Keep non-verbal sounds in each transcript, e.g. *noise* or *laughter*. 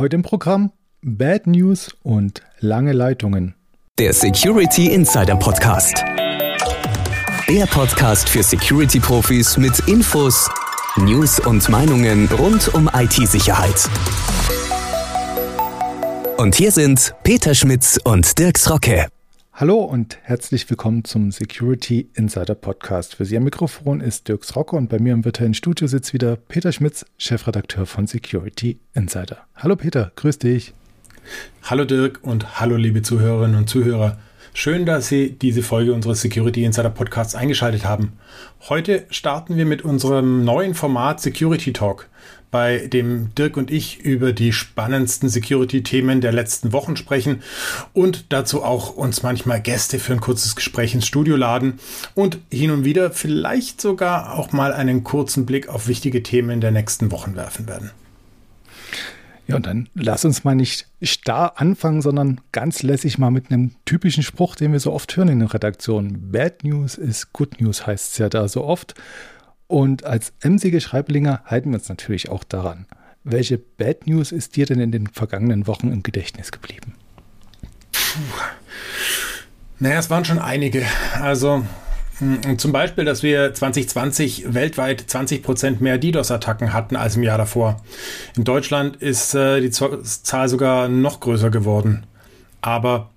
Heute im Programm Bad News und lange Leitungen. Der Security Insider Podcast. Der Podcast für Security-Profis mit Infos, News und Meinungen rund um IT-Sicherheit. Und hier sind Peter Schmitz und Dirks Rocke. Hallo und herzlich willkommen zum Security Insider Podcast. Für Sie am Mikrofon ist Dirks Rocke und bei mir im virtuellen Studio sitzt wieder Peter Schmitz, Chefredakteur von Security Insider. Hallo Peter, grüß dich. Hallo Dirk und hallo liebe Zuhörerinnen und Zuhörer. Schön, dass Sie diese Folge unseres Security Insider Podcasts eingeschaltet haben. Heute starten wir mit unserem neuen Format Security Talk, bei dem Dirk und ich über die spannendsten Security-Themen der letzten Wochen sprechen und dazu auch uns manchmal Gäste für ein kurzes Gespräch ins Studio laden und hin und wieder vielleicht sogar auch mal einen kurzen Blick auf wichtige Themen der nächsten Wochen werfen werden. Ja, und dann lass uns mal nicht starr anfangen, sondern ganz lässig mal mit einem typischen Spruch, den wir so oft hören in der Redaktion. Bad News is Good News heißt es ja da so oft. Und als emsige Schreiblinger halten wir uns natürlich auch daran. Welche Bad News ist dir denn in den vergangenen Wochen im Gedächtnis geblieben? Puh. Naja, es waren schon einige. Also hm, zum Beispiel, dass wir 2020 weltweit 20 Prozent mehr DDoS-Attacken hatten als im Jahr davor. In Deutschland ist äh, die Zahl sogar noch größer geworden. Aber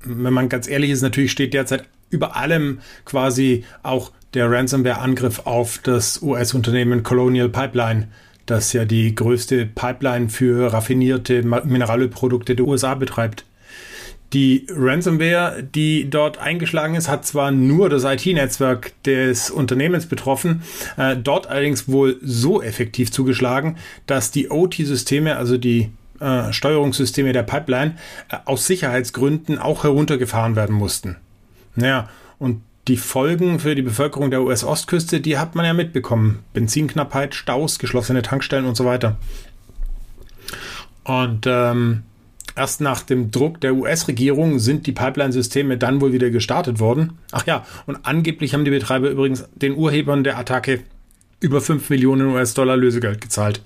wenn man ganz ehrlich ist, natürlich steht derzeit über allem quasi auch der Ransomware-Angriff auf das US-Unternehmen Colonial Pipeline, das ja die größte Pipeline für raffinierte Mineralölprodukte der USA betreibt. Die Ransomware, die dort eingeschlagen ist, hat zwar nur das IT-Netzwerk des Unternehmens betroffen, äh, dort allerdings wohl so effektiv zugeschlagen, dass die OT-Systeme, also die äh, Steuerungssysteme der Pipeline, äh, aus Sicherheitsgründen auch heruntergefahren werden mussten. Naja, und die Folgen für die Bevölkerung der US-Ostküste, die hat man ja mitbekommen. Benzinknappheit, Staus, geschlossene Tankstellen und so weiter. Und ähm, Erst nach dem Druck der US-Regierung sind die Pipeline-Systeme dann wohl wieder gestartet worden. Ach ja, und angeblich haben die Betreiber übrigens den Urhebern der Attacke über 5 Millionen US-Dollar Lösegeld gezahlt,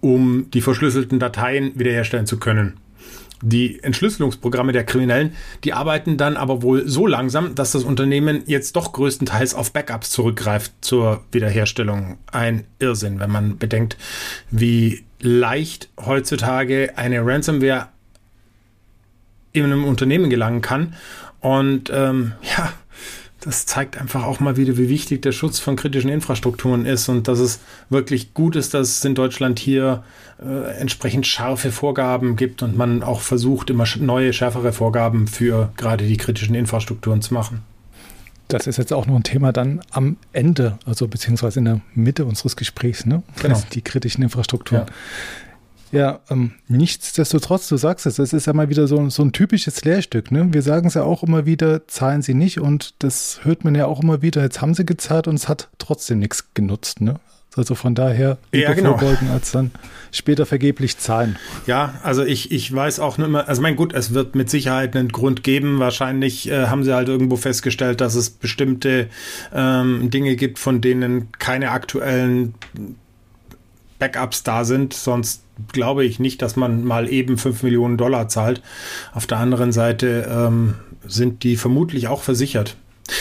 um die verschlüsselten Dateien wiederherstellen zu können. Die Entschlüsselungsprogramme der Kriminellen, die arbeiten dann aber wohl so langsam, dass das Unternehmen jetzt doch größtenteils auf Backups zurückgreift zur Wiederherstellung. Ein Irrsinn, wenn man bedenkt, wie leicht heutzutage eine Ransomware in einem Unternehmen gelangen kann. Und ähm, ja, das zeigt einfach auch mal wieder, wie wichtig der Schutz von kritischen Infrastrukturen ist und dass es wirklich gut ist, dass es in Deutschland hier äh, entsprechend scharfe Vorgaben gibt und man auch versucht, immer neue, schärfere Vorgaben für gerade die kritischen Infrastrukturen zu machen. Das ist jetzt auch noch ein Thema dann am Ende, also beziehungsweise in der Mitte unseres Gesprächs, ne? Genau. Die kritischen Infrastrukturen. Ja. Ja, ähm, nichtsdestotrotz, du sagst es, es ist ja mal wieder so, so ein typisches Lehrstück. Ne? Wir sagen es ja auch immer wieder, zahlen sie nicht und das hört man ja auch immer wieder, jetzt haben sie gezahlt und es hat trotzdem nichts genutzt. Ne? Also von daher lieber ja, genau. vorbeugen als dann später vergeblich zahlen. Ja, also ich, ich weiß auch nicht mehr, also mein gut, es wird mit Sicherheit einen Grund geben. Wahrscheinlich äh, haben sie halt irgendwo festgestellt, dass es bestimmte ähm, Dinge gibt, von denen keine aktuellen Backups da sind, sonst glaube ich nicht, dass man mal eben 5 Millionen Dollar zahlt. Auf der anderen Seite ähm, sind die vermutlich auch versichert.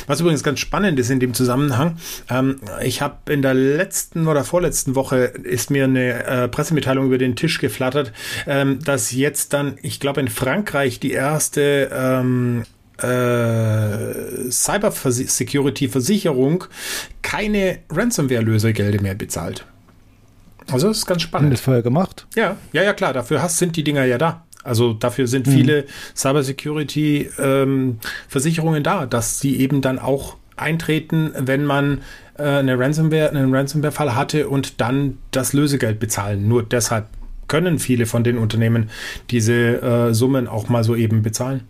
Was übrigens ganz spannend ist in dem Zusammenhang, ähm, ich habe in der letzten oder vorletzten Woche ist mir eine äh, Pressemitteilung über den Tisch geflattert, ähm, dass jetzt dann, ich glaube in Frankreich die erste ähm, äh, Cyber-Security-Versicherung keine Ransomware-Lösegelder mehr bezahlt. Also das ist ganz spannend. Haben das vorher gemacht? Ja, ja, ja, klar. Dafür hast, sind die Dinger ja da. Also dafür sind mhm. viele Cybersecurity-Versicherungen ähm, da, dass sie eben dann auch eintreten, wenn man äh, eine Ransomware, einen Ransomware-Fall hatte und dann das Lösegeld bezahlen. Nur deshalb können viele von den Unternehmen diese äh, Summen auch mal so eben bezahlen.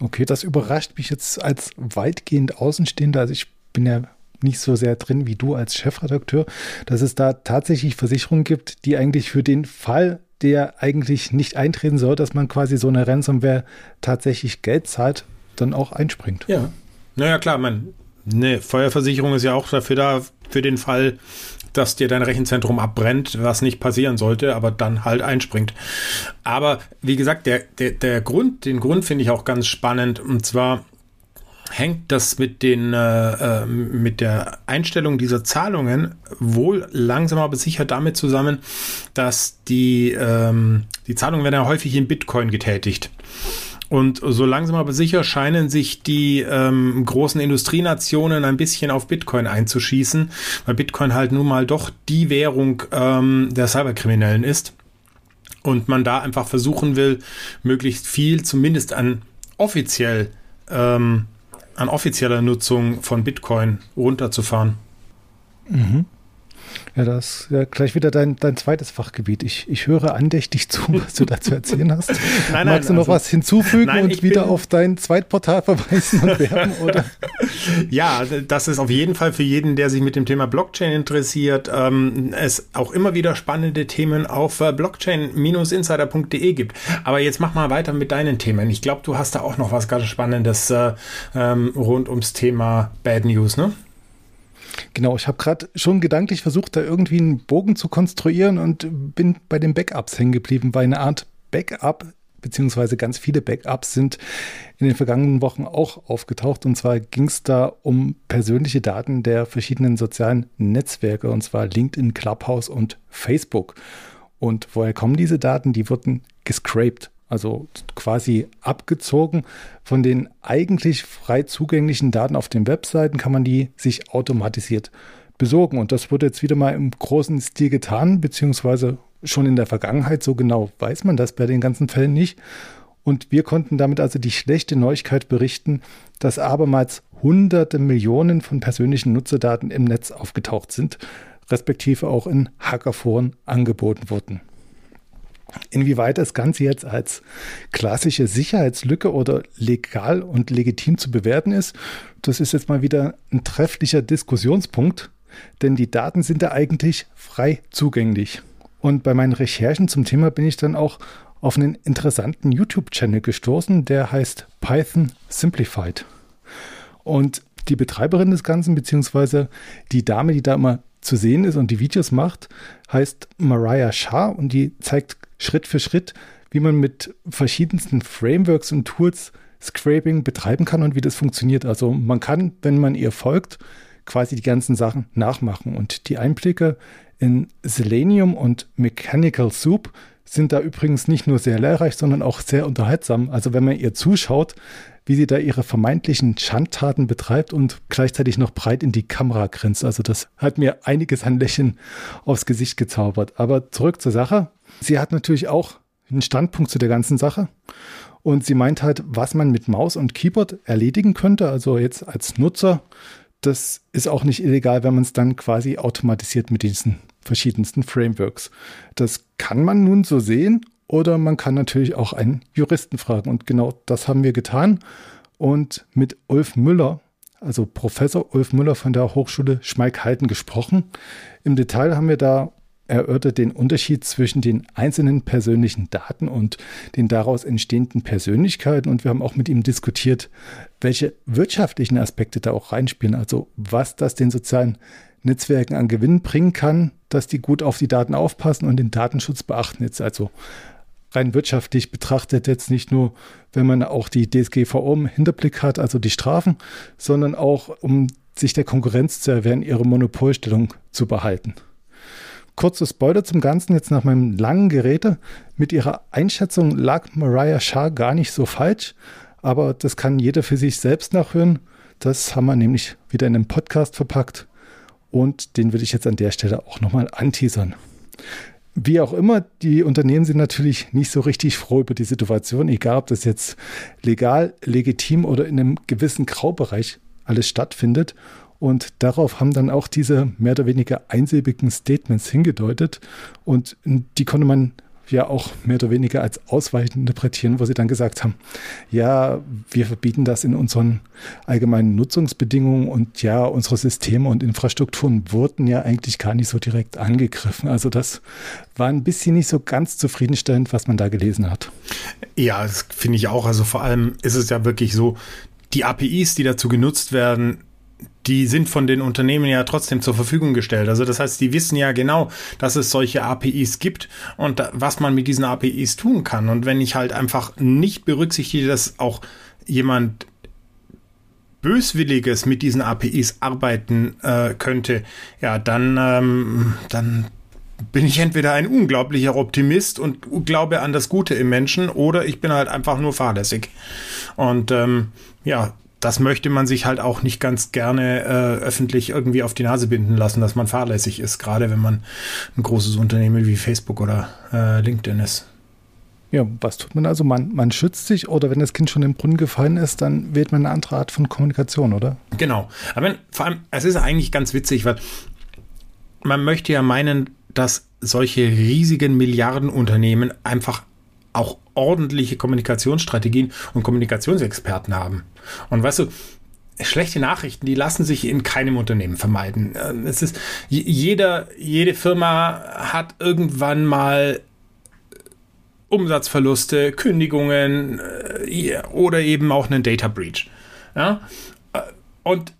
Okay, das überrascht mich jetzt als weitgehend Außenstehender. Also ich bin ja nicht so sehr drin wie du als Chefredakteur, dass es da tatsächlich Versicherungen gibt, die eigentlich für den Fall, der eigentlich nicht eintreten soll, dass man quasi so eine Ransomware tatsächlich Geld zahlt, dann auch einspringt. Ja. Naja, klar, man, eine Feuerversicherung ist ja auch dafür da, für den Fall, dass dir dein Rechenzentrum abbrennt, was nicht passieren sollte, aber dann halt einspringt. Aber wie gesagt, der, der, der Grund, den Grund finde ich auch ganz spannend und zwar hängt das mit den äh, äh, mit der Einstellung dieser Zahlungen wohl langsam aber sicher damit zusammen, dass die ähm, die Zahlungen werden ja häufig in Bitcoin getätigt. Und so langsam aber sicher scheinen sich die ähm, großen Industrienationen ein bisschen auf Bitcoin einzuschießen, weil Bitcoin halt nun mal doch die Währung ähm, der Cyberkriminellen ist. Und man da einfach versuchen will, möglichst viel, zumindest an offiziell ähm, an offizieller Nutzung von Bitcoin runterzufahren. Mhm. Ja, das ist ja gleich wieder dein, dein zweites Fachgebiet. Ich, ich höre andächtig zu, was du dazu erzählen hast. *laughs* nein, nein, Magst du noch also, was hinzufügen nein, und wieder auf dein Zweitportal verweisen und werben? *laughs* Oder? ja, das ist auf jeden Fall für jeden, der sich mit dem Thema Blockchain interessiert, ähm, es auch immer wieder spannende Themen auf äh, blockchain-insider.de gibt. Aber jetzt mach mal weiter mit deinen Themen. Ich glaube, du hast da auch noch was ganz Spannendes äh, ähm, rund ums Thema Bad News, ne? Genau, ich habe gerade schon gedanklich versucht, da irgendwie einen Bogen zu konstruieren und bin bei den Backups hängen geblieben, weil eine Art Backup beziehungsweise ganz viele Backups sind in den vergangenen Wochen auch aufgetaucht. Und zwar ging es da um persönliche Daten der verschiedenen sozialen Netzwerke, und zwar LinkedIn, Clubhouse und Facebook. Und woher kommen diese Daten? Die wurden gescraped also quasi abgezogen von den eigentlich frei zugänglichen Daten auf den Webseiten, kann man die sich automatisiert besorgen. Und das wurde jetzt wieder mal im großen Stil getan, beziehungsweise schon in der Vergangenheit. So genau weiß man das bei den ganzen Fällen nicht. Und wir konnten damit also die schlechte Neuigkeit berichten, dass abermals hunderte Millionen von persönlichen Nutzerdaten im Netz aufgetaucht sind, respektive auch in Hackerforen angeboten wurden. Inwieweit das Ganze jetzt als klassische Sicherheitslücke oder legal und legitim zu bewerten ist, das ist jetzt mal wieder ein trefflicher Diskussionspunkt, denn die Daten sind da eigentlich frei zugänglich. Und bei meinen Recherchen zum Thema bin ich dann auch auf einen interessanten YouTube-Channel gestoßen, der heißt Python Simplified. Und die Betreiberin des Ganzen, beziehungsweise die Dame, die da immer zu sehen ist und die Videos macht, heißt Mariah Shah und die zeigt Schritt für Schritt, wie man mit verschiedensten Frameworks und Tools Scraping betreiben kann und wie das funktioniert. Also man kann, wenn man ihr folgt, quasi die ganzen Sachen nachmachen. Und die Einblicke in Selenium und Mechanical Soup sind da übrigens nicht nur sehr lehrreich, sondern auch sehr unterhaltsam. Also wenn man ihr zuschaut, wie sie da ihre vermeintlichen Schandtaten betreibt und gleichzeitig noch breit in die Kamera grinst. Also das hat mir einiges an Lächeln aufs Gesicht gezaubert. Aber zurück zur Sache. Sie hat natürlich auch einen Standpunkt zu der ganzen Sache. Und sie meint halt, was man mit Maus und Keyboard erledigen könnte. Also jetzt als Nutzer, das ist auch nicht illegal, wenn man es dann quasi automatisiert mit diesen verschiedensten Frameworks. Das kann man nun so sehen oder man kann natürlich auch einen Juristen fragen. Und genau das haben wir getan. Und mit Ulf Müller, also Professor Ulf Müller von der Hochschule Schmeighalten gesprochen. Im Detail haben wir da erörtert den Unterschied zwischen den einzelnen persönlichen Daten und den daraus entstehenden Persönlichkeiten. Und wir haben auch mit ihm diskutiert, welche wirtschaftlichen Aspekte da auch reinspielen. Also was das den sozialen Netzwerken an Gewinn bringen kann, dass die gut auf die Daten aufpassen und den Datenschutz beachten. Jetzt also rein wirtschaftlich betrachtet jetzt nicht nur, wenn man auch die DSGVO im Hinterblick hat, also die Strafen, sondern auch, um sich der Konkurrenz zu erwehren, ihre Monopolstellung zu behalten. Kurzer Spoiler zum Ganzen, jetzt nach meinem langen Geräte. Mit ihrer Einschätzung lag Mariah Shah gar nicht so falsch, aber das kann jeder für sich selbst nachhören. Das haben wir nämlich wieder in einem Podcast verpackt und den würde ich jetzt an der Stelle auch nochmal anteasern. Wie auch immer, die Unternehmen sind natürlich nicht so richtig froh über die Situation, egal ob das jetzt legal, legitim oder in einem gewissen Graubereich alles stattfindet. Und darauf haben dann auch diese mehr oder weniger einsilbigen Statements hingedeutet. Und die konnte man ja auch mehr oder weniger als ausweichend interpretieren, wo sie dann gesagt haben, ja, wir verbieten das in unseren allgemeinen Nutzungsbedingungen und ja, unsere Systeme und Infrastrukturen wurden ja eigentlich gar nicht so direkt angegriffen. Also das war ein bisschen nicht so ganz zufriedenstellend, was man da gelesen hat. Ja, das finde ich auch. Also vor allem ist es ja wirklich so, die APIs, die dazu genutzt werden, die sind von den Unternehmen ja trotzdem zur Verfügung gestellt. Also das heißt, die wissen ja genau, dass es solche APIs gibt und da, was man mit diesen APIs tun kann. Und wenn ich halt einfach nicht berücksichtige, dass auch jemand Böswilliges mit diesen APIs arbeiten äh, könnte, ja, dann, ähm, dann bin ich entweder ein unglaublicher Optimist und glaube an das Gute im Menschen oder ich bin halt einfach nur fahrlässig. Und ähm, ja, das möchte man sich halt auch nicht ganz gerne äh, öffentlich irgendwie auf die Nase binden lassen, dass man fahrlässig ist, gerade wenn man ein großes Unternehmen wie Facebook oder äh, LinkedIn ist. Ja, was tut man also? Man, man schützt sich oder wenn das Kind schon im Brunnen gefallen ist, dann wählt man eine andere Art von Kommunikation, oder? Genau. Aber vor allem, es ist eigentlich ganz witzig, weil man möchte ja meinen, dass solche riesigen Milliardenunternehmen einfach auch ordentliche Kommunikationsstrategien und Kommunikationsexperten haben. Und weißt du, schlechte Nachrichten, die lassen sich in keinem Unternehmen vermeiden. Es ist, jeder, jede Firma hat irgendwann mal Umsatzverluste, Kündigungen äh, oder eben auch einen Data Breach. Ja? Äh, und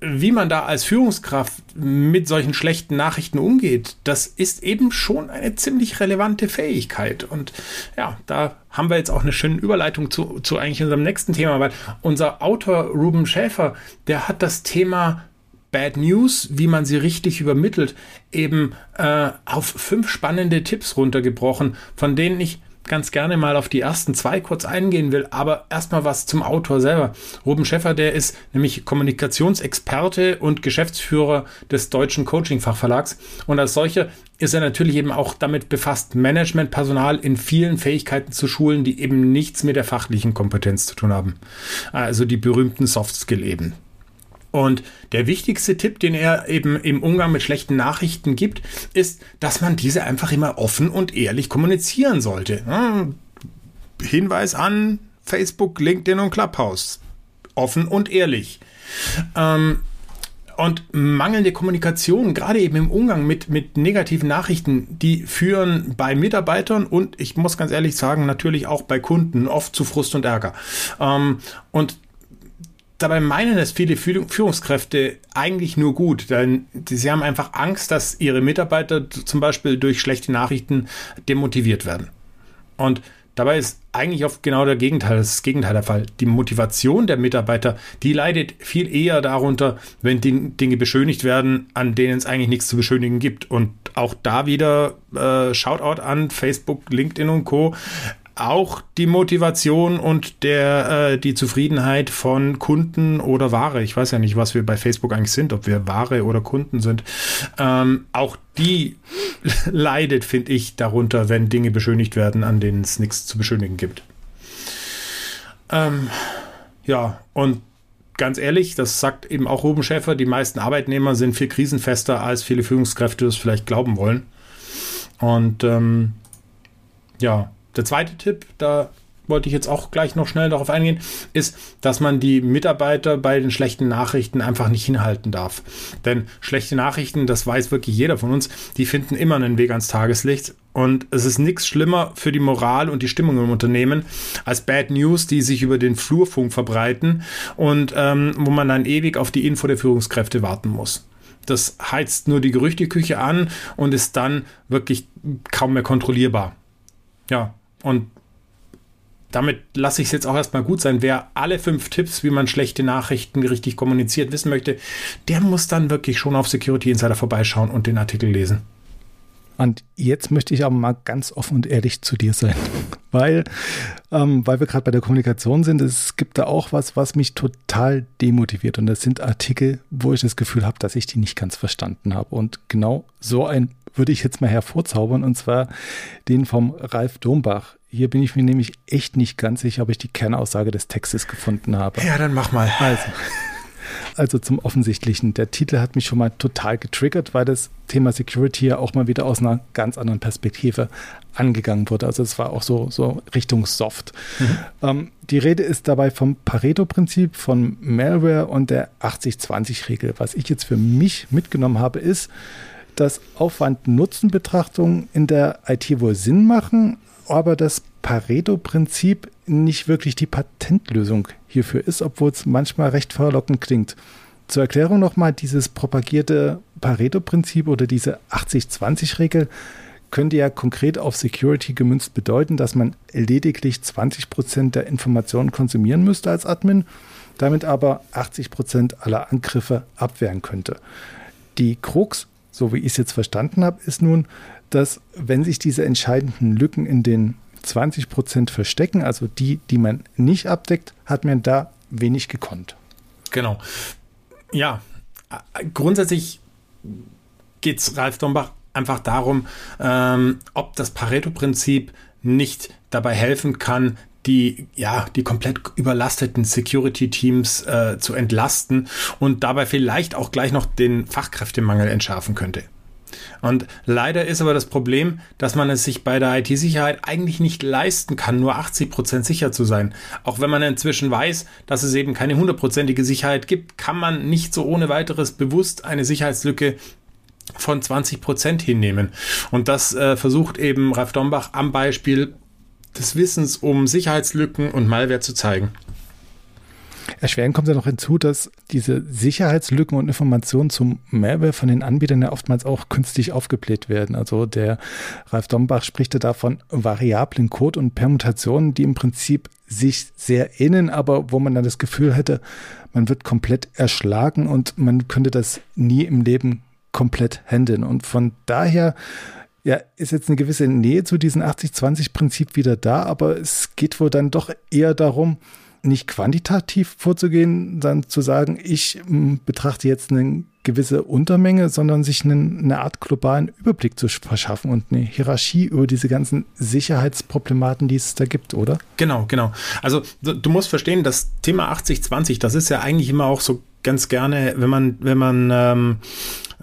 wie man da als Führungskraft mit solchen schlechten Nachrichten umgeht, das ist eben schon eine ziemlich relevante Fähigkeit. Und ja, da haben wir jetzt auch eine schöne Überleitung zu, zu eigentlich unserem nächsten Thema, weil unser Autor Ruben Schäfer, der hat das Thema Bad News, wie man sie richtig übermittelt, eben äh, auf fünf spannende Tipps runtergebrochen, von denen ich ganz gerne mal auf die ersten zwei kurz eingehen will, aber erstmal was zum Autor selber. Ruben Schäffer, der ist nämlich Kommunikationsexperte und Geschäftsführer des deutschen Coaching-Fachverlags und als solcher ist er natürlich eben auch damit befasst, Managementpersonal in vielen Fähigkeiten zu schulen, die eben nichts mit der fachlichen Kompetenz zu tun haben. Also die berühmten Soft Skill eben. Und der wichtigste Tipp, den er eben im Umgang mit schlechten Nachrichten gibt, ist, dass man diese einfach immer offen und ehrlich kommunizieren sollte. Hinweis an Facebook, LinkedIn und Clubhouse. Offen und ehrlich. Ähm, und mangelnde Kommunikation, gerade eben im Umgang mit, mit negativen Nachrichten, die führen bei Mitarbeitern und ich muss ganz ehrlich sagen, natürlich auch bei Kunden oft zu Frust und Ärger. Ähm, und Dabei meinen es viele Führungskräfte eigentlich nur gut, denn sie haben einfach Angst, dass ihre Mitarbeiter zum Beispiel durch schlechte Nachrichten demotiviert werden. Und dabei ist eigentlich oft genau der Gegenteil, das Gegenteil der Fall. Die Motivation der Mitarbeiter, die leidet viel eher darunter, wenn Dinge beschönigt werden, an denen es eigentlich nichts zu beschönigen gibt. Und auch da wieder äh, Shoutout an Facebook, LinkedIn und Co auch die Motivation und der äh, die Zufriedenheit von Kunden oder Ware. Ich weiß ja nicht, was wir bei Facebook eigentlich sind, ob wir Ware oder Kunden sind. Ähm, auch die *laughs* leidet, finde ich, darunter, wenn Dinge beschönigt werden, an denen es nichts zu beschönigen gibt. Ähm, ja, und ganz ehrlich, das sagt eben auch Ruben Schäfer, die meisten Arbeitnehmer sind viel krisenfester, als viele Führungskräfte das vielleicht glauben wollen. Und ähm, ja, der zweite Tipp, da wollte ich jetzt auch gleich noch schnell darauf eingehen, ist, dass man die Mitarbeiter bei den schlechten Nachrichten einfach nicht hinhalten darf. Denn schlechte Nachrichten, das weiß wirklich jeder von uns, die finden immer einen Weg ans Tageslicht. Und es ist nichts schlimmer für die Moral und die Stimmung im Unternehmen als Bad News, die sich über den Flurfunk verbreiten und ähm, wo man dann ewig auf die Info der Führungskräfte warten muss. Das heizt nur die Gerüchteküche an und ist dann wirklich kaum mehr kontrollierbar. Ja, und damit lasse ich es jetzt auch erstmal gut sein. Wer alle fünf Tipps, wie man schlechte Nachrichten richtig kommuniziert, wissen möchte, der muss dann wirklich schon auf Security Insider vorbeischauen und den Artikel lesen. Und jetzt möchte ich aber mal ganz offen und ehrlich zu dir sein, *laughs* weil, ähm, weil wir gerade bei der Kommunikation sind. Es gibt da auch was, was mich total demotiviert. Und das sind Artikel, wo ich das Gefühl habe, dass ich die nicht ganz verstanden habe. Und genau so ein würde ich jetzt mal hervorzaubern, und zwar den vom Ralf Dombach. Hier bin ich mir nämlich echt nicht ganz sicher, ob ich die Kernaussage des Textes gefunden habe. Ja, dann mach mal. Also, *laughs* also zum Offensichtlichen. Der Titel hat mich schon mal total getriggert, weil das Thema Security ja auch mal wieder aus einer ganz anderen Perspektive angegangen wurde. Also es war auch so, so Richtung Soft. Mhm. Ähm, die Rede ist dabei vom Pareto-Prinzip, von Malware und der 80-20-Regel. Was ich jetzt für mich mitgenommen habe, ist, dass Aufwand-Nutzen-Betrachtungen in der IT wohl Sinn machen, aber das Pareto-Prinzip nicht wirklich die Patentlösung hierfür ist, obwohl es manchmal recht verlockend klingt. zur Erklärung nochmal, dieses propagierte Pareto-Prinzip oder diese 80-20-Regel könnte ja konkret auf Security gemünzt bedeuten, dass man lediglich 20 Prozent der Informationen konsumieren müsste als Admin, damit aber 80 Prozent aller Angriffe abwehren könnte. Die Krux, so wie ich es jetzt verstanden habe, ist nun, dass wenn sich diese entscheidenden Lücken in den 20 Prozent verstecken, also die, die man nicht abdeckt, hat man da wenig gekonnt. Genau. Ja, grundsätzlich geht es Ralf Dombach einfach darum, ähm, ob das Pareto-Prinzip nicht dabei helfen kann, die, ja, die komplett überlasteten Security-Teams äh, zu entlasten und dabei vielleicht auch gleich noch den Fachkräftemangel entschärfen könnte. Und leider ist aber das Problem, dass man es sich bei der IT-Sicherheit eigentlich nicht leisten kann, nur 80 Prozent sicher zu sein. Auch wenn man inzwischen weiß, dass es eben keine hundertprozentige Sicherheit gibt, kann man nicht so ohne weiteres bewusst eine Sicherheitslücke von 20 Prozent hinnehmen. Und das äh, versucht eben Ralf Dombach am Beispiel des Wissens um Sicherheitslücken und Malware zu zeigen. Erschwerend kommt ja noch hinzu, dass diese Sicherheitslücken und Informationen zum Malware von den Anbietern ja oftmals auch künstlich aufgebläht werden. Also der Ralf Dombach spricht ja davon variablen Code und Permutationen, die im Prinzip sich sehr ähneln, aber wo man dann das Gefühl hätte, man wird komplett erschlagen und man könnte das nie im Leben komplett handeln. Und von daher ja, ist jetzt eine gewisse Nähe zu diesem 80-20-Prinzip wieder da, aber es geht wohl dann doch eher darum, nicht quantitativ vorzugehen, dann zu sagen, ich m, betrachte jetzt eine gewisse Untermenge, sondern sich einen, eine Art globalen Überblick zu verschaffen und eine Hierarchie über diese ganzen Sicherheitsproblematen, die es da gibt, oder? Genau, genau. Also du, du musst verstehen, das Thema 80-20, das ist ja eigentlich immer auch so ganz gerne, wenn man, wenn man ähm,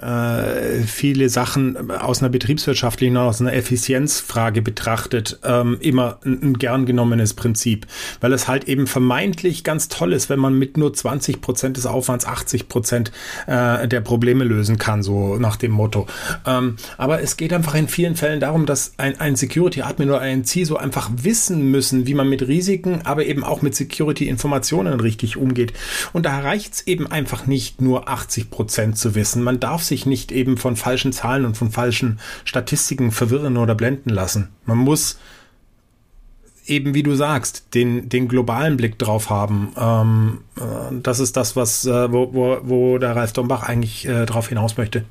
äh, viele Sachen aus einer betriebswirtschaftlichen, aus einer Effizienzfrage betrachtet, ähm, immer ein, ein, gern genommenes Prinzip, weil es halt eben vermeintlich ganz toll ist, wenn man mit nur 20 Prozent des Aufwands 80 Prozent äh, der Probleme lösen kann, so nach dem Motto. Ähm, aber es geht einfach in vielen Fällen darum, dass ein, ein Security-Admin oder ein CISO einfach wissen müssen, wie man mit Risiken, aber eben auch mit Security-Informationen richtig umgeht. Und da reicht es eben einfach nicht nur 80 Prozent zu wissen. Man darf sich nicht eben von falschen Zahlen und von falschen Statistiken verwirren oder blenden lassen. Man muss eben, wie du sagst, den, den globalen Blick drauf haben. Ähm, äh, das ist das, was, äh, wo, wo, wo der Ralf Dombach eigentlich äh, drauf hinaus möchte.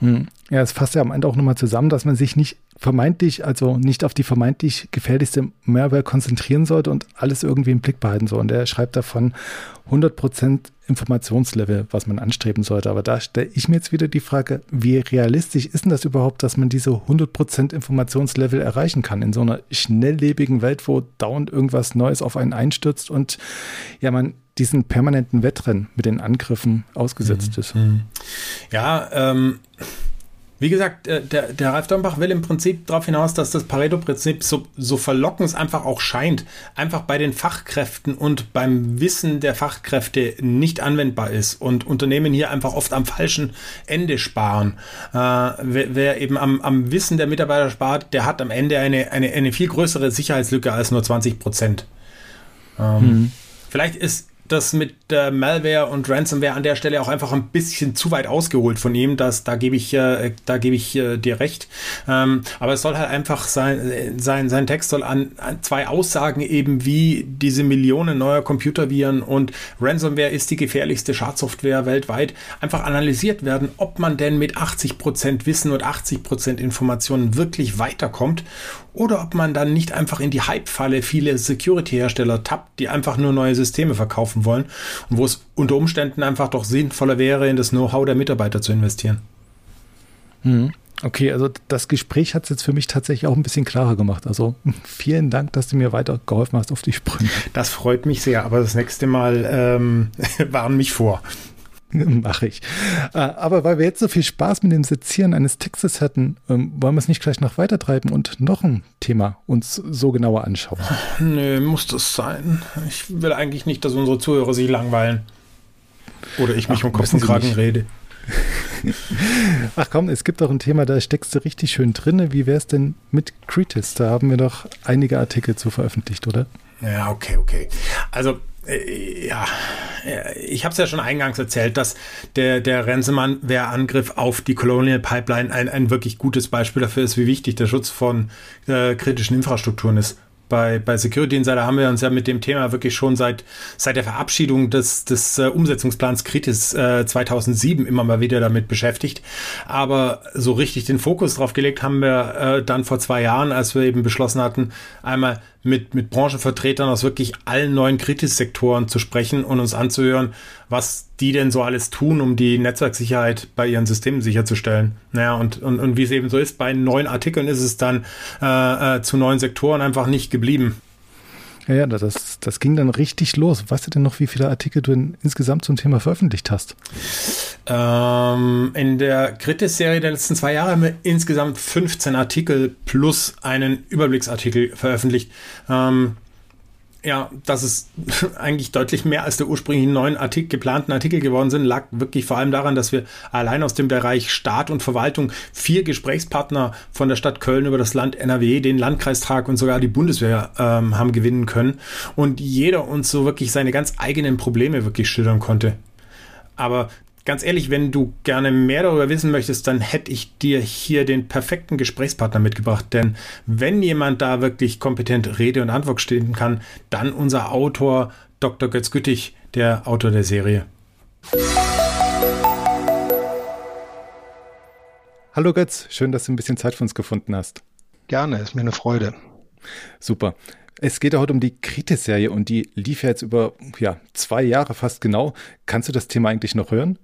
Hm. Ja, es fasst ja am Ende auch nochmal zusammen, dass man sich nicht vermeintlich, also nicht auf die vermeintlich gefährlichste Malware konzentrieren sollte und alles irgendwie im Blick behalten soll. Und er schreibt davon 100% Informationslevel, was man anstreben sollte. Aber da stelle ich mir jetzt wieder die Frage, wie realistisch ist denn das überhaupt, dass man diese 100% Informationslevel erreichen kann in so einer schnelllebigen Welt, wo dauernd irgendwas Neues auf einen einstürzt und ja, man diesen permanenten Wettrennen mit den Angriffen ausgesetzt mhm. ist. Mhm. Ja, ähm, wie gesagt, äh, der, der Ralf Dornbach will im Prinzip darauf hinaus, dass das Pareto-Prinzip so, so verlockend es einfach auch scheint, einfach bei den Fachkräften und beim Wissen der Fachkräfte nicht anwendbar ist und Unternehmen hier einfach oft am falschen Ende sparen. Äh, wer, wer, eben am, am Wissen der Mitarbeiter spart, der hat am Ende eine, eine, eine viel größere Sicherheitslücke als nur 20 Prozent. Ähm, mhm. Vielleicht ist das mit äh, Malware und Ransomware an der Stelle auch einfach ein bisschen zu weit ausgeholt von ihm. Das, da gebe ich, äh, da gebe ich äh, dir recht. Ähm, aber es soll halt einfach sein, sein, sein Text soll an, an zwei Aussagen eben wie diese Millionen neuer Computerviren und Ransomware ist die gefährlichste Schadsoftware weltweit einfach analysiert werden, ob man denn mit 80 Prozent Wissen und 80 Prozent Informationen wirklich weiterkommt oder ob man dann nicht einfach in die Hype-Falle viele Security-Hersteller tappt, die einfach nur neue Systeme verkaufen wollen und wo es unter Umständen einfach doch sinnvoller wäre, in das Know-how der Mitarbeiter zu investieren. Mhm. Okay, also das Gespräch hat es jetzt für mich tatsächlich auch ein bisschen klarer gemacht. Also *laughs* vielen Dank, dass du mir weiter geholfen hast auf die Sprünge. Das freut mich sehr, aber das nächste Mal ähm, *laughs* warn mich vor. *laughs* Mache ich. Äh, aber weil wir jetzt so viel Spaß mit dem Sezieren eines Textes hatten, ähm, wollen wir es nicht gleich noch weitertreiben und noch ein Thema uns so genauer anschauen. Nö, muss das sein. Ich will eigentlich nicht, dass unsere Zuhörer sich langweilen. Oder ich mich Ach, um Kopf und Kragen rede. *laughs* Ach komm, es gibt auch ein Thema, da steckst du richtig schön drin. Wie wäre es denn mit Cretis? Da haben wir doch einige Artikel zu veröffentlicht, oder? Ja, okay, okay. Also ja, ich habe es ja schon eingangs erzählt, dass der, der Rensemann-Wehrangriff auf die Colonial Pipeline ein, ein wirklich gutes Beispiel dafür ist, wie wichtig der Schutz von äh, kritischen Infrastrukturen ist bei, bei Security Insider haben wir uns ja mit dem Thema wirklich schon seit, seit der Verabschiedung des, des äh, Umsetzungsplans Kritis äh, 2007 immer mal wieder damit beschäftigt. Aber so richtig den Fokus drauf gelegt haben wir äh, dann vor zwei Jahren, als wir eben beschlossen hatten, einmal mit, mit Branchenvertretern aus wirklich allen neuen Kritissektoren zu sprechen und uns anzuhören, was die denn so alles tun, um die Netzwerksicherheit bei ihren Systemen sicherzustellen. Naja, und, und, und wie es eben so ist, bei neuen Artikeln ist es dann äh, äh, zu neuen Sektoren einfach nicht geblieben. Ja, ja, das, das ging dann richtig los. Weißt du denn noch, wie viele Artikel du insgesamt zum Thema veröffentlicht hast? Ähm, in der Kritis-Serie der letzten zwei Jahre haben wir insgesamt 15 Artikel plus einen Überblicksartikel veröffentlicht. Ähm, ja, dass es *laughs* eigentlich deutlich mehr als der ursprünglichen neuen Artikel, geplanten Artikel geworden sind, lag wirklich vor allem daran, dass wir allein aus dem Bereich Staat und Verwaltung vier Gesprächspartner von der Stadt Köln über das Land NRW, den Landkreistag und sogar die Bundeswehr ähm, haben gewinnen können und jeder uns so wirklich seine ganz eigenen Probleme wirklich schildern konnte. Aber ganz ehrlich, wenn du gerne mehr darüber wissen möchtest, dann hätte ich dir hier den perfekten Gesprächspartner mitgebracht. Denn wenn jemand da wirklich kompetent Rede und Antwort stehen kann, dann unser Autor Dr. Götz Güttig, der Autor der Serie. Hallo Götz, schön, dass du ein bisschen Zeit für uns gefunden hast. Gerne, ist mir eine Freude. Super. Es geht ja heute um die Kritis-Serie und die lief ja jetzt über ja, zwei Jahre fast genau. Kannst du das Thema eigentlich noch hören?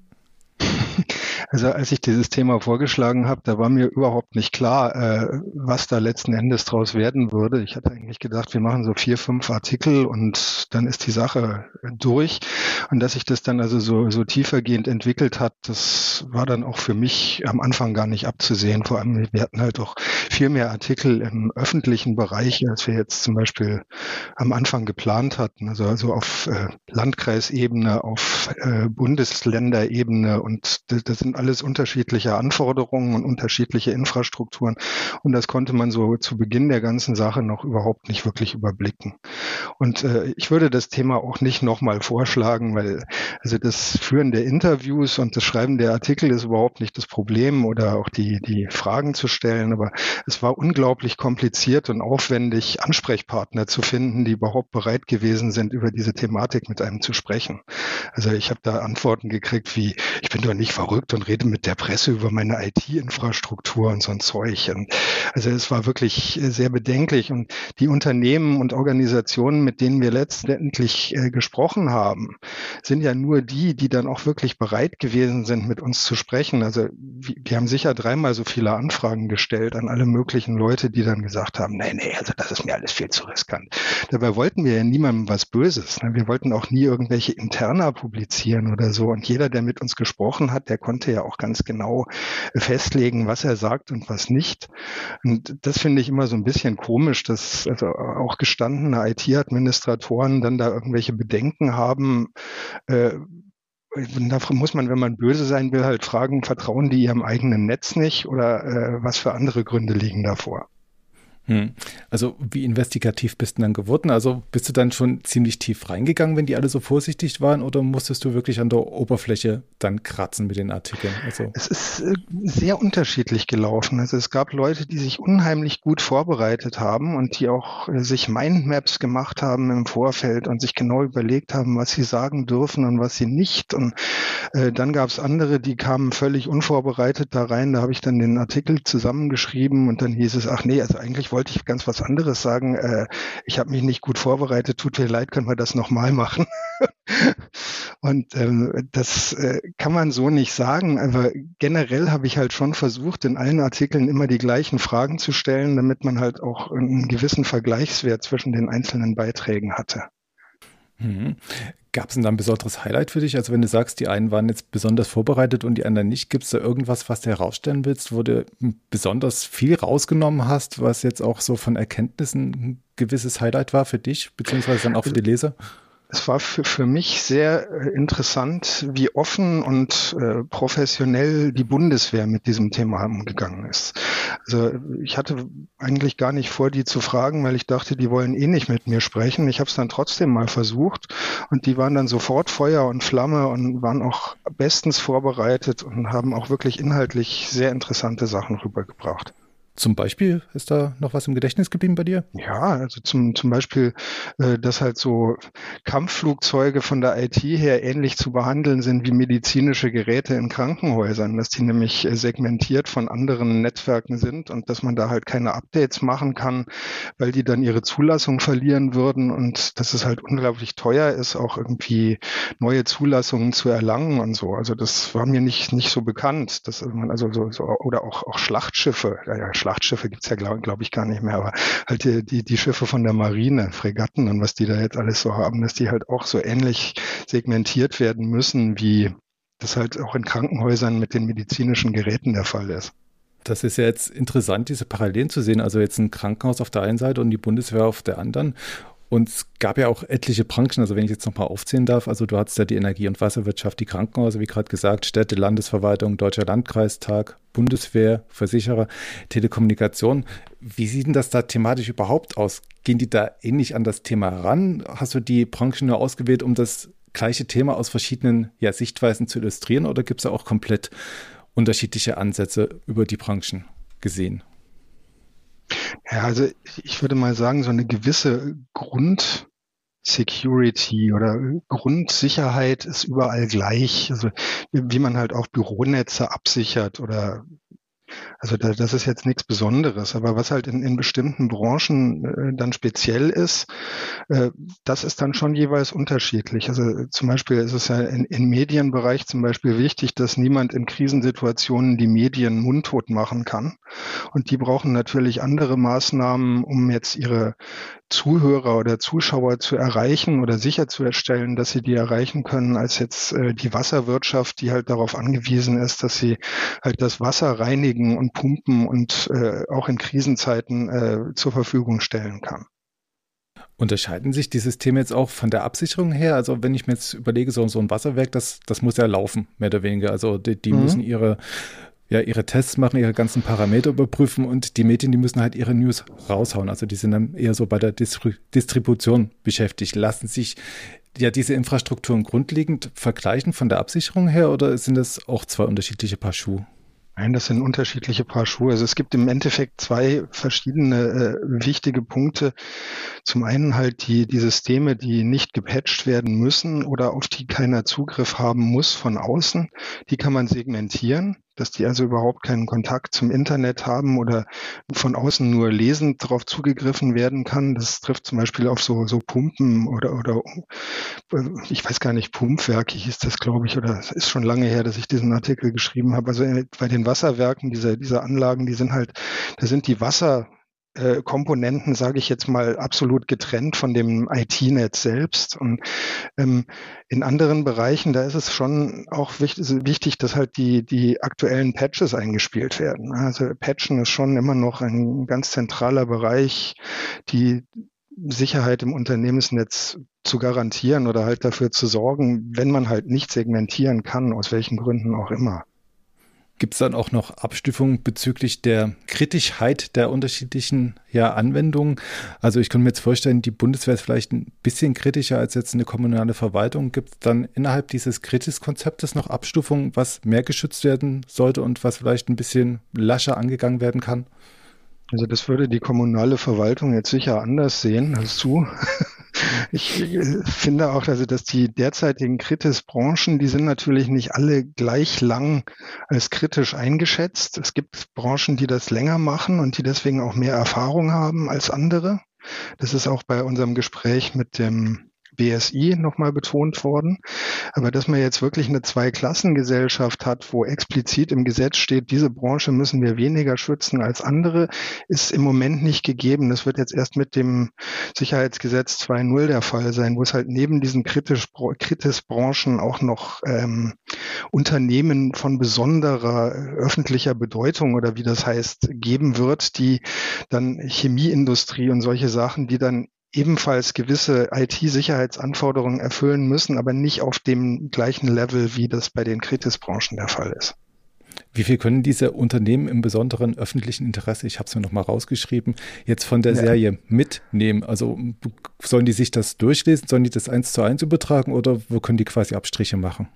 Also als ich dieses Thema vorgeschlagen habe, da war mir überhaupt nicht klar, äh, was da letzten Endes draus werden würde. Ich hatte eigentlich gedacht, wir machen so vier, fünf Artikel und dann ist die Sache durch. Und dass sich das dann also so, so tiefergehend entwickelt hat, das war dann auch für mich am Anfang gar nicht abzusehen. Vor allem, wir hatten halt auch viel mehr Artikel im öffentlichen Bereich, als wir jetzt zum Beispiel am Anfang geplant hatten. Also, also auf äh, Landkreisebene, auf äh, Bundesländerebene und das, das sind alles unterschiedliche Anforderungen und unterschiedliche Infrastrukturen. Und das konnte man so zu Beginn der ganzen Sache noch überhaupt nicht wirklich überblicken. Und äh, ich würde das Thema auch nicht nochmal vorschlagen, weil also das Führen der Interviews und das Schreiben der Artikel ist überhaupt nicht das Problem oder auch die, die Fragen zu stellen. Aber es war unglaublich kompliziert und aufwendig, Ansprechpartner zu finden, die überhaupt bereit gewesen sind, über diese Thematik mit einem zu sprechen. Also ich habe da Antworten gekriegt wie, ich bin doch nicht verrückt und rede mit der Presse über meine IT-Infrastruktur und so ein Zeug. Und also es war wirklich sehr bedenklich. Und die Unternehmen und Organisationen, mit denen wir letztendlich äh, gesprochen haben, sind ja nur die, die dann auch wirklich bereit gewesen sind, mit uns zu sprechen. Also wir haben sicher dreimal so viele Anfragen gestellt an alle möglichen Leute, die dann gesagt haben, nee, nee, also das ist mir alles viel zu riskant. Dabei wollten wir ja niemandem was Böses. Ne? Wir wollten auch nie irgendwelche Interna publizieren oder so. Und jeder, der mit uns gesprochen hat, der konnte ja auch ganz genau festlegen, was er sagt und was nicht. Und das finde ich immer so ein bisschen komisch, dass also auch gestandene IT-Administratoren dann da irgendwelche Bedenken haben. Äh, da muss man, wenn man böse sein will, halt fragen, vertrauen die ihrem eigenen Netz nicht oder äh, was für andere Gründe liegen davor? Hm. Also wie investigativ bist du dann geworden? Also bist du dann schon ziemlich tief reingegangen, wenn die alle so vorsichtig waren oder musstest du wirklich an der Oberfläche dann kratzen mit den Artikeln? Also es ist äh, sehr unterschiedlich gelaufen. Also es gab Leute, die sich unheimlich gut vorbereitet haben und die auch äh, sich Mindmaps gemacht haben im Vorfeld und sich genau überlegt haben, was sie sagen dürfen und was sie nicht. Und äh, dann gab es andere, die kamen völlig unvorbereitet da rein. Da habe ich dann den Artikel zusammengeschrieben und dann hieß es, ach nee, also eigentlich wollte ich ganz was anderes sagen. Äh, ich habe mich nicht gut vorbereitet, tut mir leid, können wir das nochmal machen. *laughs* und ähm, das äh, kann man so nicht sagen, aber generell habe ich halt schon versucht, in allen Artikeln immer die gleichen Fragen zu stellen, damit man halt auch einen gewissen Vergleichswert zwischen den einzelnen Beiträgen hatte. Mhm. Gab es denn da ein besonderes Highlight für dich? Also wenn du sagst, die einen waren jetzt besonders vorbereitet und die anderen nicht, gibt es da irgendwas, was du herausstellen willst, wo du besonders viel rausgenommen hast, was jetzt auch so von Erkenntnissen ein gewisses Highlight war für dich, beziehungsweise dann auch für die Leser? Es war für, für mich sehr äh, interessant, wie offen und äh, professionell die Bundeswehr mit diesem Thema umgegangen ist. Also ich hatte eigentlich gar nicht vor, die zu fragen, weil ich dachte, die wollen eh nicht mit mir sprechen. Ich habe es dann trotzdem mal versucht und die waren dann sofort Feuer und Flamme und waren auch bestens vorbereitet und haben auch wirklich inhaltlich sehr interessante Sachen rübergebracht. Zum Beispiel ist da noch was im Gedächtnis geblieben bei dir? Ja, also zum, zum Beispiel, äh, dass halt so Kampfflugzeuge von der IT her ähnlich zu behandeln sind wie medizinische Geräte in Krankenhäusern, dass die nämlich äh, segmentiert von anderen Netzwerken sind und dass man da halt keine Updates machen kann, weil die dann ihre Zulassung verlieren würden und dass es halt unglaublich teuer ist, auch irgendwie neue Zulassungen zu erlangen und so. Also das war mir nicht, nicht so bekannt, dass man also so, so oder auch, auch Schlachtschiffe, ja, ja, Schlachtschiffe gibt's ja, glaube glaub ich, gar nicht mehr, aber halt die, die, die Schiffe von der Marine, Fregatten und was die da jetzt alles so haben, dass die halt auch so ähnlich segmentiert werden müssen, wie das halt auch in Krankenhäusern mit den medizinischen Geräten der Fall ist. Das ist ja jetzt interessant, diese Parallelen zu sehen. Also jetzt ein Krankenhaus auf der einen Seite und die Bundeswehr auf der anderen. Und es gab ja auch etliche Branchen, also wenn ich jetzt nochmal aufzählen darf, also du hattest ja die Energie- und Wasserwirtschaft, die Krankenhäuser, wie gerade gesagt, Städte, Landesverwaltung, Deutscher Landkreistag, Bundeswehr, Versicherer, Telekommunikation. Wie sieht denn das da thematisch überhaupt aus? Gehen die da ähnlich an das Thema ran? Hast du die Branchen nur ausgewählt, um das gleiche Thema aus verschiedenen ja, Sichtweisen zu illustrieren oder gibt es da auch komplett unterschiedliche Ansätze über die Branchen gesehen? Ja, also ich würde mal sagen, so eine gewisse Grundsecurity oder Grundsicherheit ist überall gleich. Also wie man halt auch Büronetze absichert oder also da, das ist jetzt nichts Besonderes, aber was halt in, in bestimmten Branchen äh, dann speziell ist, äh, das ist dann schon jeweils unterschiedlich. Also zum Beispiel ist es ja in, im Medienbereich zum Beispiel wichtig, dass niemand in Krisensituationen die Medien mundtot machen kann. Und die brauchen natürlich andere Maßnahmen, um jetzt ihre Zuhörer oder Zuschauer zu erreichen oder sicherzustellen, dass sie die erreichen können, als jetzt äh, die Wasserwirtschaft, die halt darauf angewiesen ist, dass sie halt das Wasser reinigen und pumpen und äh, auch in Krisenzeiten äh, zur Verfügung stellen kann. Unterscheiden sich die Systeme jetzt auch von der Absicherung her? Also wenn ich mir jetzt überlege, so, so ein Wasserwerk, das, das muss ja laufen, mehr oder weniger. Also die, die mhm. müssen ihre ja ihre Tests machen, ihre ganzen Parameter überprüfen und die Medien, die müssen halt ihre News raushauen. Also die sind dann eher so bei der Distri Distribution beschäftigt. Lassen sich ja diese Infrastrukturen grundlegend vergleichen von der Absicherung her oder sind das auch zwei unterschiedliche Paar Schuhe? Nein, das sind unterschiedliche Paar Schuhe. Also es gibt im Endeffekt zwei verschiedene äh, wichtige Punkte. Zum einen halt die, die Systeme, die nicht gepatcht werden müssen oder auf die keiner Zugriff haben muss von außen. Die kann man segmentieren dass die also überhaupt keinen Kontakt zum Internet haben oder von außen nur lesend darauf zugegriffen werden kann. Das trifft zum Beispiel auf so, so Pumpen oder, oder äh, ich weiß gar nicht, Pumpwerke hieß das, glaube ich, oder es ist schon lange her, dass ich diesen Artikel geschrieben habe. Also bei den Wasserwerken, diese, diese Anlagen, die sind halt, da sind die Wasser, äh, Komponenten, sage ich jetzt mal, absolut getrennt von dem IT-Netz selbst. Und ähm, in anderen Bereichen, da ist es schon auch wichtig, wichtig, dass halt die, die aktuellen Patches eingespielt werden. Also Patchen ist schon immer noch ein ganz zentraler Bereich, die Sicherheit im Unternehmensnetz zu garantieren oder halt dafür zu sorgen, wenn man halt nicht segmentieren kann, aus welchen Gründen auch immer. Gibt es dann auch noch Abstufungen bezüglich der Kritischheit der unterschiedlichen ja, Anwendungen? Also ich könnte mir jetzt vorstellen, die Bundeswehr ist vielleicht ein bisschen kritischer als jetzt eine kommunale Verwaltung. Gibt es dann innerhalb dieses Kritis-Konzeptes noch Abstufungen, was mehr geschützt werden sollte und was vielleicht ein bisschen lascher angegangen werden kann? Also das würde die kommunale Verwaltung jetzt sicher anders sehen als du. Ich äh, finde auch, also, dass die derzeitigen Kritis-Branchen, die sind natürlich nicht alle gleich lang als kritisch eingeschätzt. Es gibt Branchen, die das länger machen und die deswegen auch mehr Erfahrung haben als andere. Das ist auch bei unserem Gespräch mit dem BSI nochmal betont worden. Aber dass man jetzt wirklich eine Zweiklassengesellschaft hat, wo explizit im Gesetz steht, diese Branche müssen wir weniger schützen als andere, ist im Moment nicht gegeben. Das wird jetzt erst mit dem Sicherheitsgesetz 2.0 der Fall sein, wo es halt neben diesen kritisch, Kritisbranchen auch noch ähm, Unternehmen von besonderer öffentlicher Bedeutung oder wie das heißt, geben wird, die dann Chemieindustrie und solche Sachen, die dann ebenfalls gewisse IT-Sicherheitsanforderungen erfüllen müssen, aber nicht auf dem gleichen Level, wie das bei den Kritisbranchen der Fall ist. Wie viel können diese Unternehmen im besonderen öffentlichen Interesse, ich habe es mir nochmal rausgeschrieben, jetzt von der ja. Serie mitnehmen? Also sollen die sich das durchlesen, sollen die das eins zu eins übertragen oder wo können die quasi Abstriche machen?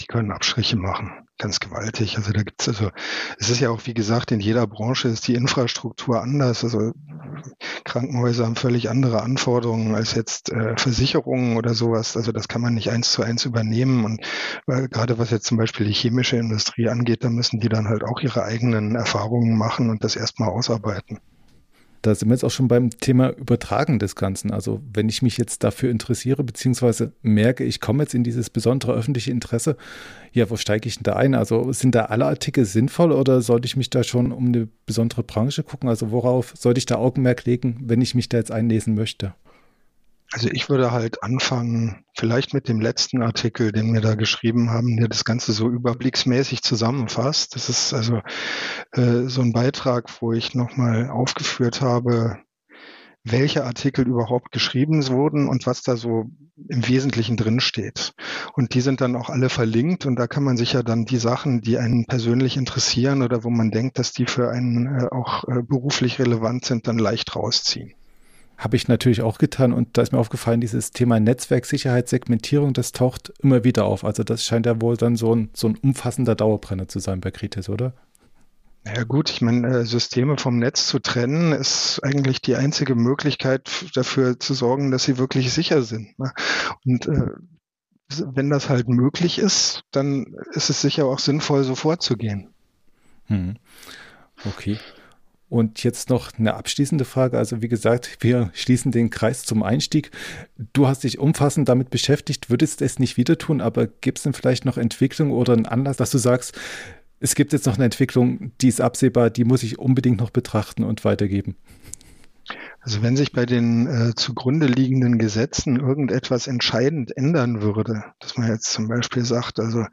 Die können Abstriche machen ganz gewaltig. Also da gibt's also, es ist ja auch, wie gesagt, in jeder Branche ist die Infrastruktur anders. Also Krankenhäuser haben völlig andere Anforderungen als jetzt äh, Versicherungen oder sowas. Also das kann man nicht eins zu eins übernehmen. Und äh, gerade was jetzt zum Beispiel die chemische Industrie angeht, da müssen die dann halt auch ihre eigenen Erfahrungen machen und das erstmal ausarbeiten. Da sind wir jetzt auch schon beim Thema Übertragen des Ganzen. Also wenn ich mich jetzt dafür interessiere, beziehungsweise merke, ich komme jetzt in dieses besondere öffentliche Interesse, ja, wo steige ich denn da ein? Also sind da alle Artikel sinnvoll oder sollte ich mich da schon um eine besondere Branche gucken? Also worauf sollte ich da Augenmerk legen, wenn ich mich da jetzt einlesen möchte? Also ich würde halt anfangen, vielleicht mit dem letzten Artikel, den wir da geschrieben haben, der das Ganze so überblicksmäßig zusammenfasst. Das ist also äh, so ein Beitrag, wo ich nochmal aufgeführt habe, welche Artikel überhaupt geschrieben wurden und was da so im Wesentlichen drin steht. Und die sind dann auch alle verlinkt und da kann man sich ja dann die Sachen, die einen persönlich interessieren oder wo man denkt, dass die für einen äh, auch äh, beruflich relevant sind, dann leicht rausziehen. Habe ich natürlich auch getan und da ist mir aufgefallen, dieses Thema Netzwerksicherheit, Segmentierung, das taucht immer wieder auf. Also das scheint ja wohl dann so ein, so ein umfassender Dauerbrenner zu sein bei Kritis, oder? Ja gut, ich meine, äh, Systeme vom Netz zu trennen, ist eigentlich die einzige Möglichkeit dafür zu sorgen, dass sie wirklich sicher sind. Ne? Und äh, wenn das halt möglich ist, dann ist es sicher auch sinnvoll, so vorzugehen. Hm. Okay. Und jetzt noch eine abschließende Frage. Also wie gesagt, wir schließen den Kreis zum Einstieg. Du hast dich umfassend damit beschäftigt, würdest es nicht wieder tun, aber gibt es denn vielleicht noch Entwicklung oder einen Anlass, dass du sagst, es gibt jetzt noch eine Entwicklung, die ist absehbar, die muss ich unbedingt noch betrachten und weitergeben? Also wenn sich bei den äh, zugrunde liegenden Gesetzen irgendetwas entscheidend ändern würde, dass man jetzt zum Beispiel sagt, also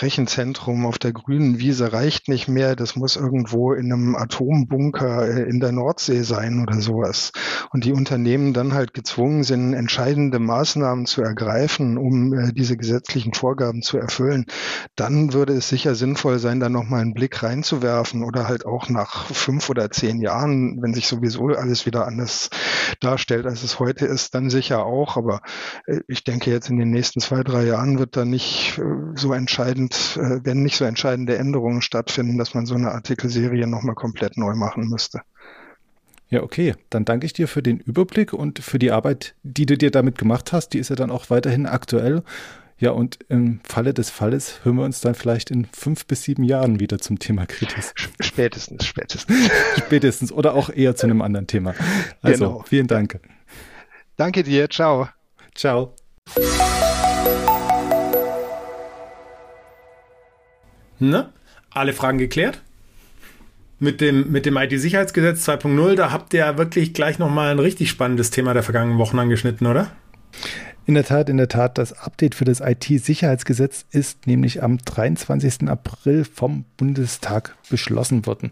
Rechenzentrum auf der grünen Wiese reicht nicht mehr, das muss irgendwo in einem Atombunker äh, in der Nordsee sein oder sowas. Und die Unternehmen dann halt gezwungen sind, entscheidende Maßnahmen zu ergreifen, um äh, diese gesetzlichen Vorgaben zu erfüllen, dann würde es sicher sinnvoll sein, da nochmal einen Blick reinzuwerfen oder halt auch nach fünf oder zehn Jahren, wenn sich sowieso alles wieder anders anders darstellt, als es heute ist, dann sicher auch. Aber äh, ich denke, jetzt in den nächsten zwei, drei Jahren wird da nicht äh, so entscheidend, äh, werden nicht so entscheidende Änderungen stattfinden, dass man so eine Artikelserie nochmal komplett neu machen müsste. Ja, okay. Dann danke ich dir für den Überblick und für die Arbeit, die du dir damit gemacht hast. Die ist ja dann auch weiterhin aktuell. Ja, und im Falle des Falles hören wir uns dann vielleicht in fünf bis sieben Jahren wieder zum Thema Kritis. Spätestens, spätestens. *laughs* spätestens oder auch eher zu einem anderen Thema. Also, genau. vielen Dank. Danke dir. Ciao. Ciao. Ne? Alle Fragen geklärt? Mit dem, mit dem IT-Sicherheitsgesetz 2.0, da habt ihr ja wirklich gleich nochmal ein richtig spannendes Thema der vergangenen Wochen angeschnitten, oder? In der Tat, in der Tat, das Update für das IT-Sicherheitsgesetz ist nämlich am 23. April vom Bundestag beschlossen worden.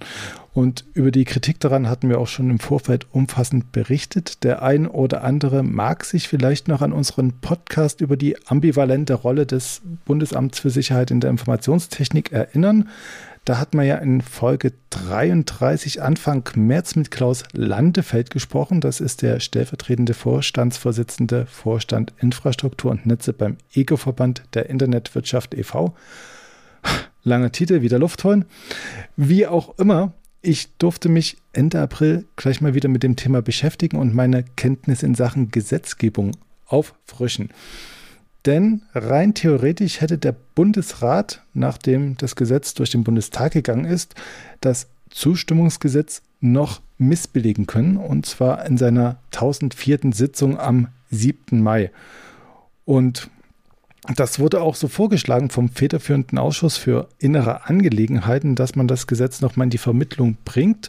Und über die Kritik daran hatten wir auch schon im Vorfeld umfassend berichtet. Der ein oder andere mag sich vielleicht noch an unseren Podcast über die ambivalente Rolle des Bundesamts für Sicherheit in der Informationstechnik erinnern. Da hat man ja in Folge 33 Anfang März mit Klaus Landefeld gesprochen. Das ist der stellvertretende Vorstandsvorsitzende Vorstand Infrastruktur und Netze beim EGO-Verband der Internetwirtschaft e.V. Langer Titel, wieder Luft holen. Wie auch immer, ich durfte mich Ende April gleich mal wieder mit dem Thema beschäftigen und meine Kenntnis in Sachen Gesetzgebung auffrischen. Denn rein theoretisch hätte der Bundesrat, nachdem das Gesetz durch den Bundestag gegangen ist, das Zustimmungsgesetz noch missbilligen können, und zwar in seiner 1004. Sitzung am 7. Mai. Und das wurde auch so vorgeschlagen vom federführenden Ausschuss für innere Angelegenheiten, dass man das Gesetz nochmal in die Vermittlung bringt.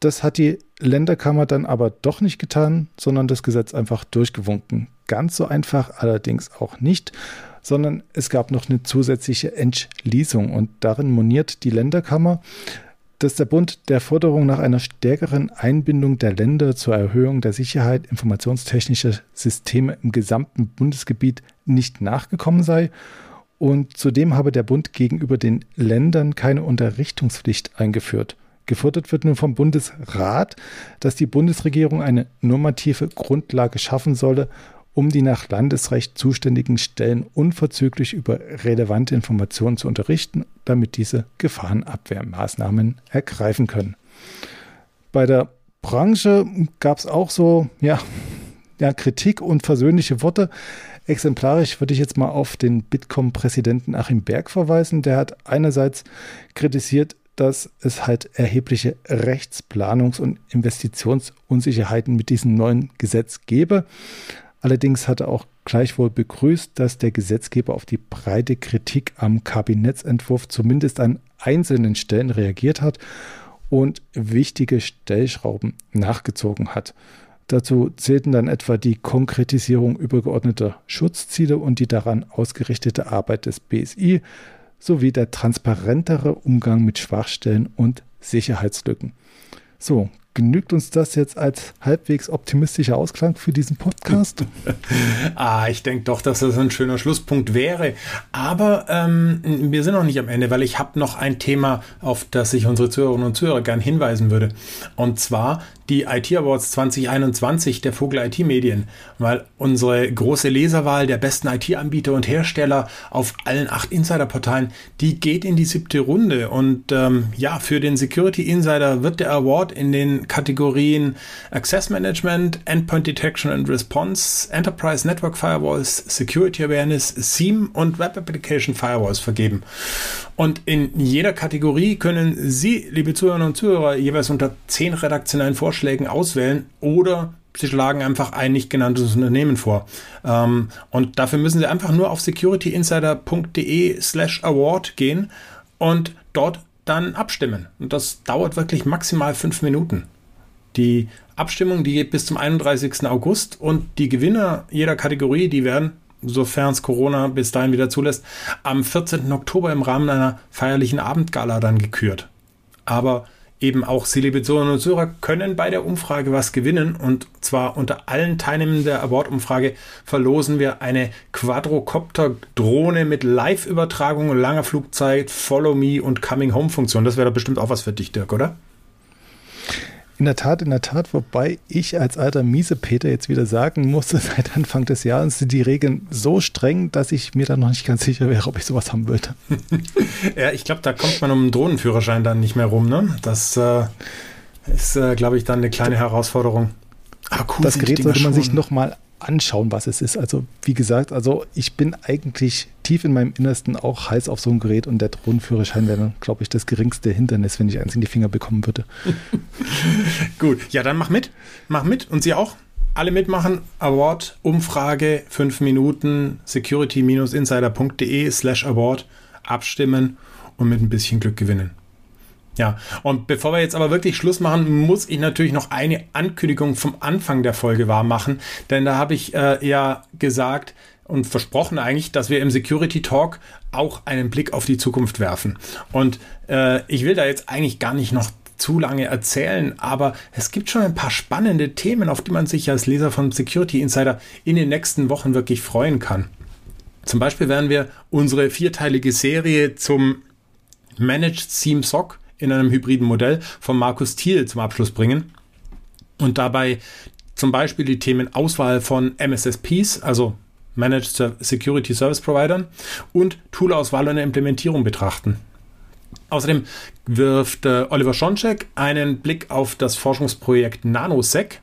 Das hat die Länderkammer dann aber doch nicht getan, sondern das Gesetz einfach durchgewunken. Ganz so einfach allerdings auch nicht, sondern es gab noch eine zusätzliche Entschließung und darin moniert die Länderkammer, dass der Bund der Forderung nach einer stärkeren Einbindung der Länder zur Erhöhung der Sicherheit informationstechnischer Systeme im gesamten Bundesgebiet nicht nachgekommen sei Und zudem habe der Bund gegenüber den Ländern keine Unterrichtungspflicht eingeführt. Gefordert wird nun vom Bundesrat, dass die Bundesregierung eine normative Grundlage schaffen solle, um die nach Landesrecht zuständigen Stellen unverzüglich über relevante Informationen zu unterrichten, damit diese Gefahrenabwehrmaßnahmen ergreifen können. Bei der Branche gab es auch so ja, *laughs* ja, Kritik und versöhnliche Worte. Exemplarisch würde ich jetzt mal auf den Bitkom-Präsidenten Achim Berg verweisen. Der hat einerseits kritisiert, dass es halt erhebliche Rechtsplanungs- und Investitionsunsicherheiten mit diesem neuen Gesetz gebe. Allerdings hat er auch gleichwohl begrüßt, dass der Gesetzgeber auf die breite Kritik am Kabinettsentwurf zumindest an einzelnen Stellen reagiert hat und wichtige Stellschrauben nachgezogen hat. Dazu zählten dann etwa die Konkretisierung übergeordneter Schutzziele und die daran ausgerichtete Arbeit des BSI sowie der transparentere Umgang mit Schwachstellen und Sicherheitslücken. So, genügt uns das jetzt als halbwegs optimistischer Ausklang für diesen Podcast? *laughs* ah, ich denke doch, dass das ein schöner Schlusspunkt wäre. Aber ähm, wir sind noch nicht am Ende, weil ich habe noch ein Thema, auf das ich unsere Zuhörerinnen und Zuhörer gern hinweisen würde. Und zwar die IT Awards 2021 der Vogel IT Medien, weil unsere große Leserwahl der besten IT-Anbieter und Hersteller auf allen acht Insider-Portalen, die geht in die siebte Runde. Und ähm, ja, für den Security Insider wird der Award in den Kategorien Access Management, Endpoint Detection and Response, Enterprise Network Firewalls, Security Awareness, SIEM und Web Application Firewalls vergeben. Und in jeder Kategorie können Sie, liebe Zuhörerinnen und Zuhörer, jeweils unter zehn redaktionellen Vorschlägen auswählen oder Sie schlagen einfach ein nicht genanntes Unternehmen vor. Ähm, und dafür müssen Sie einfach nur auf securityinsider.de slash award gehen und dort dann abstimmen. Und das dauert wirklich maximal fünf Minuten. Die Abstimmung, die geht bis zum 31. August und die Gewinner jeder Kategorie, die werden sofern es Corona bis dahin wieder zulässt, am 14. Oktober im Rahmen einer feierlichen Abendgala dann gekürt. Aber eben auch Zuhörerinnen und Zuhörer, können bei der Umfrage was gewinnen. Und zwar unter allen Teilnehmern der Award-Umfrage verlosen wir eine Quadrocopter-Drohne mit Live-Übertragung, langer Flugzeit, Follow Me und Coming Home-Funktion. Das wäre bestimmt auch was für dich, Dirk, oder? In der Tat, in der Tat, wobei ich als alter Miesepeter jetzt wieder sagen musste, *laughs* seit Anfang des Jahres sind die Regeln so streng, dass ich mir da noch nicht ganz sicher wäre, ob ich sowas haben würde. *laughs* ja, ich glaube, da kommt man um einen Drohnenführerschein dann nicht mehr rum, ne? Das äh, ist, äh, glaube ich, dann eine kleine Herausforderung. Ah, cool, das Gerät sollte man schon. sich nochmal anschauen, was es ist. Also wie gesagt, also ich bin eigentlich tief in meinem Innersten auch heiß auf so ein Gerät und der Drohnenführerschein wäre, glaube ich, das geringste Hindernis, wenn ich eins in die Finger bekommen würde. *laughs* Gut, ja, dann mach mit. Mach mit und Sie auch. Alle mitmachen. Award, Umfrage, fünf Minuten, security-insider.de slash award, abstimmen und mit ein bisschen Glück gewinnen. Ja, und bevor wir jetzt aber wirklich Schluss machen, muss ich natürlich noch eine Ankündigung vom Anfang der Folge wahr machen, denn da habe ich äh, ja gesagt und versprochen eigentlich, dass wir im Security Talk auch einen Blick auf die Zukunft werfen. Und äh, ich will da jetzt eigentlich gar nicht noch zu lange erzählen, aber es gibt schon ein paar spannende Themen, auf die man sich als Leser von Security Insider in den nächsten Wochen wirklich freuen kann. Zum Beispiel werden wir unsere vierteilige Serie zum Managed Theme SOC in einem hybriden Modell von Markus Thiel zum Abschluss bringen und dabei zum Beispiel die Themen Auswahl von MSSPs, also Managed Security Service Providern und Toolauswahl und Implementierung betrachten. Außerdem wirft äh, Oliver Schoncheck einen Blick auf das Forschungsprojekt NanoSec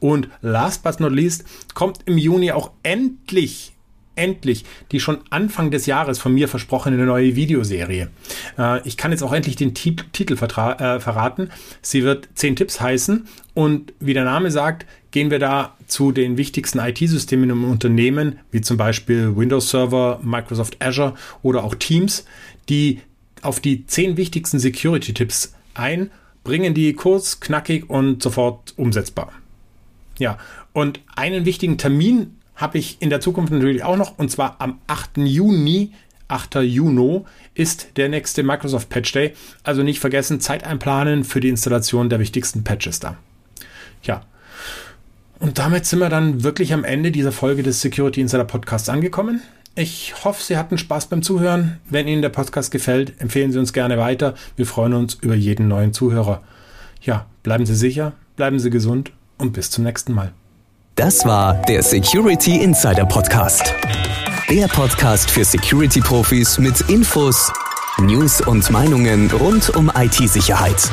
und last but not least kommt im Juni auch endlich endlich die schon Anfang des Jahres von mir versprochene neue Videoserie. Äh, ich kann jetzt auch endlich den Titel äh, verraten. Sie wird 10 Tipps heißen und wie der Name sagt, gehen wir da zu den wichtigsten IT-Systemen im Unternehmen, wie zum Beispiel Windows Server, Microsoft Azure oder auch Teams, die auf die 10 wichtigsten Security-Tipps ein, bringen die kurz, knackig und sofort umsetzbar. Ja, und einen wichtigen Termin habe ich in der Zukunft natürlich auch noch, und zwar am 8. Juni, 8. Juni ist der nächste Microsoft Patch Day. Also nicht vergessen, Zeit einplanen für die Installation der wichtigsten Patches da. Ja. Und damit sind wir dann wirklich am Ende dieser Folge des Security Insider Podcasts angekommen. Ich hoffe, Sie hatten Spaß beim Zuhören. Wenn Ihnen der Podcast gefällt, empfehlen Sie uns gerne weiter. Wir freuen uns über jeden neuen Zuhörer. Ja, bleiben Sie sicher, bleiben Sie gesund und bis zum nächsten Mal. Das war der Security Insider Podcast. Der Podcast für Security-Profis mit Infos, News und Meinungen rund um IT-Sicherheit.